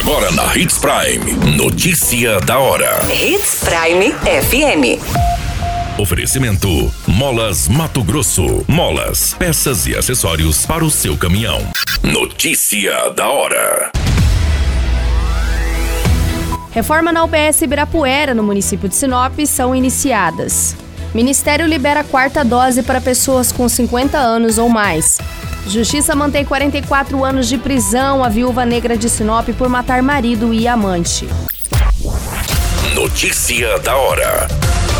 Agora na Hits Prime. Notícia da hora. Hits Prime FM. Oferecimento: Molas Mato Grosso. Molas, peças e acessórios para o seu caminhão. Notícia da hora. Reforma na UBS Ibirapuera, no município de Sinop, são iniciadas. Ministério libera quarta dose para pessoas com 50 anos ou mais. Justiça mantém 44 anos de prisão a viúva negra de Sinop por matar marido e amante. Notícia da hora.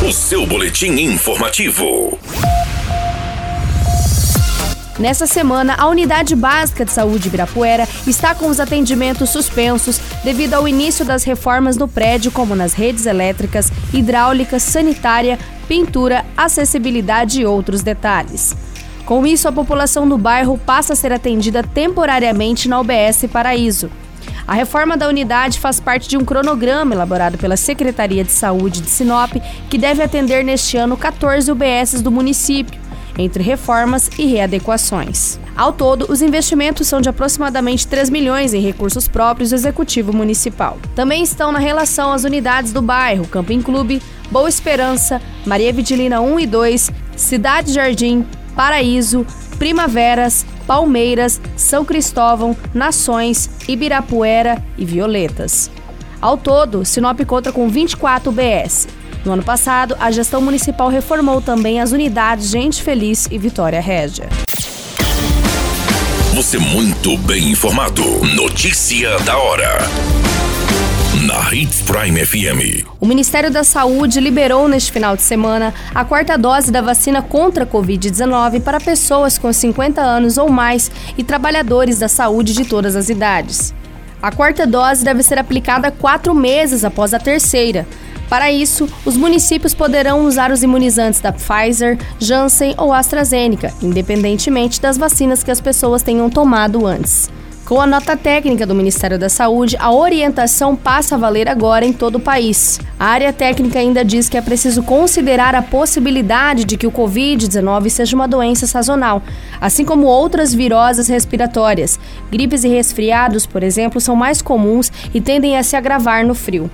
O seu boletim informativo. Nessa semana, a Unidade Básica de Saúde Ibirapuera está com os atendimentos suspensos devido ao início das reformas no prédio, como nas redes elétricas, hidráulica, sanitária, pintura, acessibilidade e outros detalhes. Com isso, a população do bairro passa a ser atendida temporariamente na UBS Paraíso. A reforma da unidade faz parte de um cronograma elaborado pela Secretaria de Saúde de Sinop, que deve atender neste ano 14 UBSs do município, entre reformas e readequações. Ao todo, os investimentos são de aproximadamente 3 milhões em recursos próprios do Executivo Municipal. Também estão na relação as unidades do bairro Camping Clube, Boa Esperança, Maria Vidilina 1 e 2, Cidade Jardim, Paraíso, Primaveras, Palmeiras, São Cristóvão, Nações, Ibirapuera e Violetas. Ao todo, Sinop conta com 24 UBS. No ano passado, a gestão municipal reformou também as unidades Gente Feliz e Vitória Régia. Você muito bem informado. Notícia da hora na Hits Prime FM. O Ministério da Saúde liberou neste final de semana a quarta dose da vacina contra a Covid-19 para pessoas com 50 anos ou mais e trabalhadores da saúde de todas as idades. A quarta dose deve ser aplicada quatro meses após a terceira. Para isso, os municípios poderão usar os imunizantes da Pfizer, Janssen ou AstraZeneca, independentemente das vacinas que as pessoas tenham tomado antes. Com a nota técnica do Ministério da Saúde, a orientação passa a valer agora em todo o país. A área técnica ainda diz que é preciso considerar a possibilidade de que o Covid-19 seja uma doença sazonal, assim como outras viroses respiratórias. Gripes e resfriados, por exemplo, são mais comuns e tendem a se agravar no frio.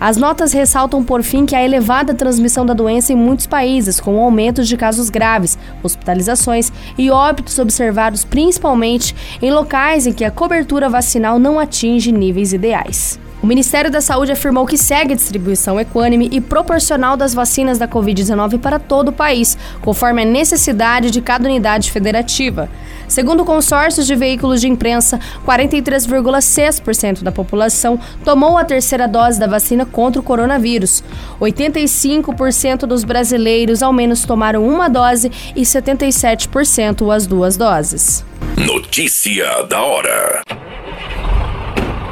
As notas ressaltam, por fim, que há elevada transmissão da doença em muitos países, com aumentos de casos graves, hospitalizações e óbitos observados principalmente em locais em que a cobertura vacinal não atinge níveis ideais. O Ministério da Saúde afirmou que segue a distribuição equânime e proporcional das vacinas da Covid-19 para todo o país, conforme a necessidade de cada unidade federativa. Segundo consórcios de veículos de imprensa, 43,6% da população tomou a terceira dose da vacina contra o coronavírus. 85% dos brasileiros ao menos tomaram uma dose e 77% as duas doses. Notícia da hora.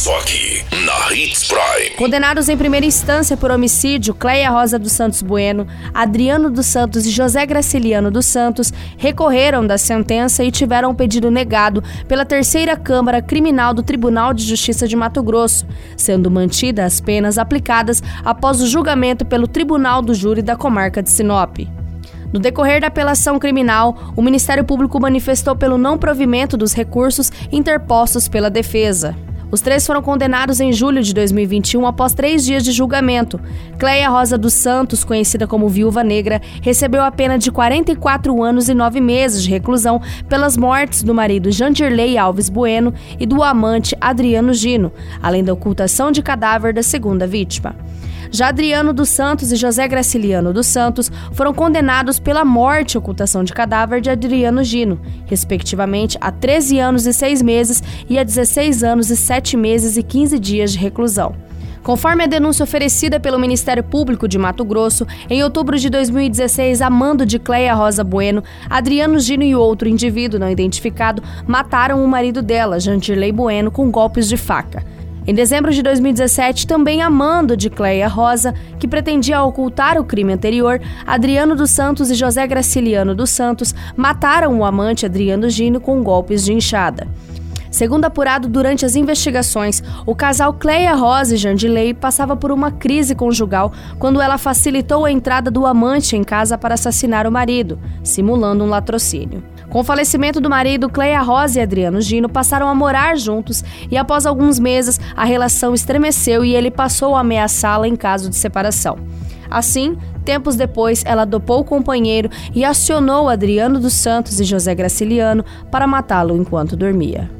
Só aqui, na Hits Prime. Condenados em primeira instância por homicídio, Cleia Rosa dos Santos Bueno, Adriano dos Santos e José Graciliano dos Santos recorreram da sentença e tiveram o pedido negado pela terceira Câmara Criminal do Tribunal de Justiça de Mato Grosso, sendo mantidas as penas aplicadas após o julgamento pelo Tribunal do Júri da Comarca de Sinop. No decorrer da apelação criminal, o Ministério Público manifestou pelo não provimento dos recursos interpostos pela defesa. Os três foram condenados em julho de 2021 após três dias de julgamento. Cleia Rosa dos Santos, conhecida como Viúva Negra, recebeu a pena de 44 anos e 9 meses de reclusão pelas mortes do marido Jandirley Alves Bueno e do amante Adriano Gino, além da ocultação de cadáver da segunda vítima. Já Adriano dos Santos e José Graciliano dos Santos foram condenados pela morte e ocultação de cadáver de Adriano Gino, respectivamente a 13 anos e 6 meses e a 16 anos e 7 meses e 15 dias de reclusão. Conforme a denúncia oferecida pelo Ministério Público de Mato Grosso, em outubro de 2016, a mando de Cleia Rosa Bueno, Adriano Gino e outro indivíduo não identificado mataram o marido dela, Jantirley Bueno, com golpes de faca. Em dezembro de 2017, também amando de Cleia Rosa, que pretendia ocultar o crime anterior, Adriano dos Santos e José Graciliano dos Santos mataram o amante Adriano Gino com golpes de enxada. Segundo apurado durante as investigações, o casal Cleia Rosa e Jandilei passava por uma crise conjugal quando ela facilitou a entrada do amante em casa para assassinar o marido, simulando um latrocínio. Com o falecimento do marido, Cleia Rosa e Adriano Gino passaram a morar juntos e, após alguns meses, a relação estremeceu e ele passou a ameaçá-la em caso de separação. Assim, tempos depois, ela dopou o companheiro e acionou Adriano dos Santos e José Graciliano para matá-lo enquanto dormia.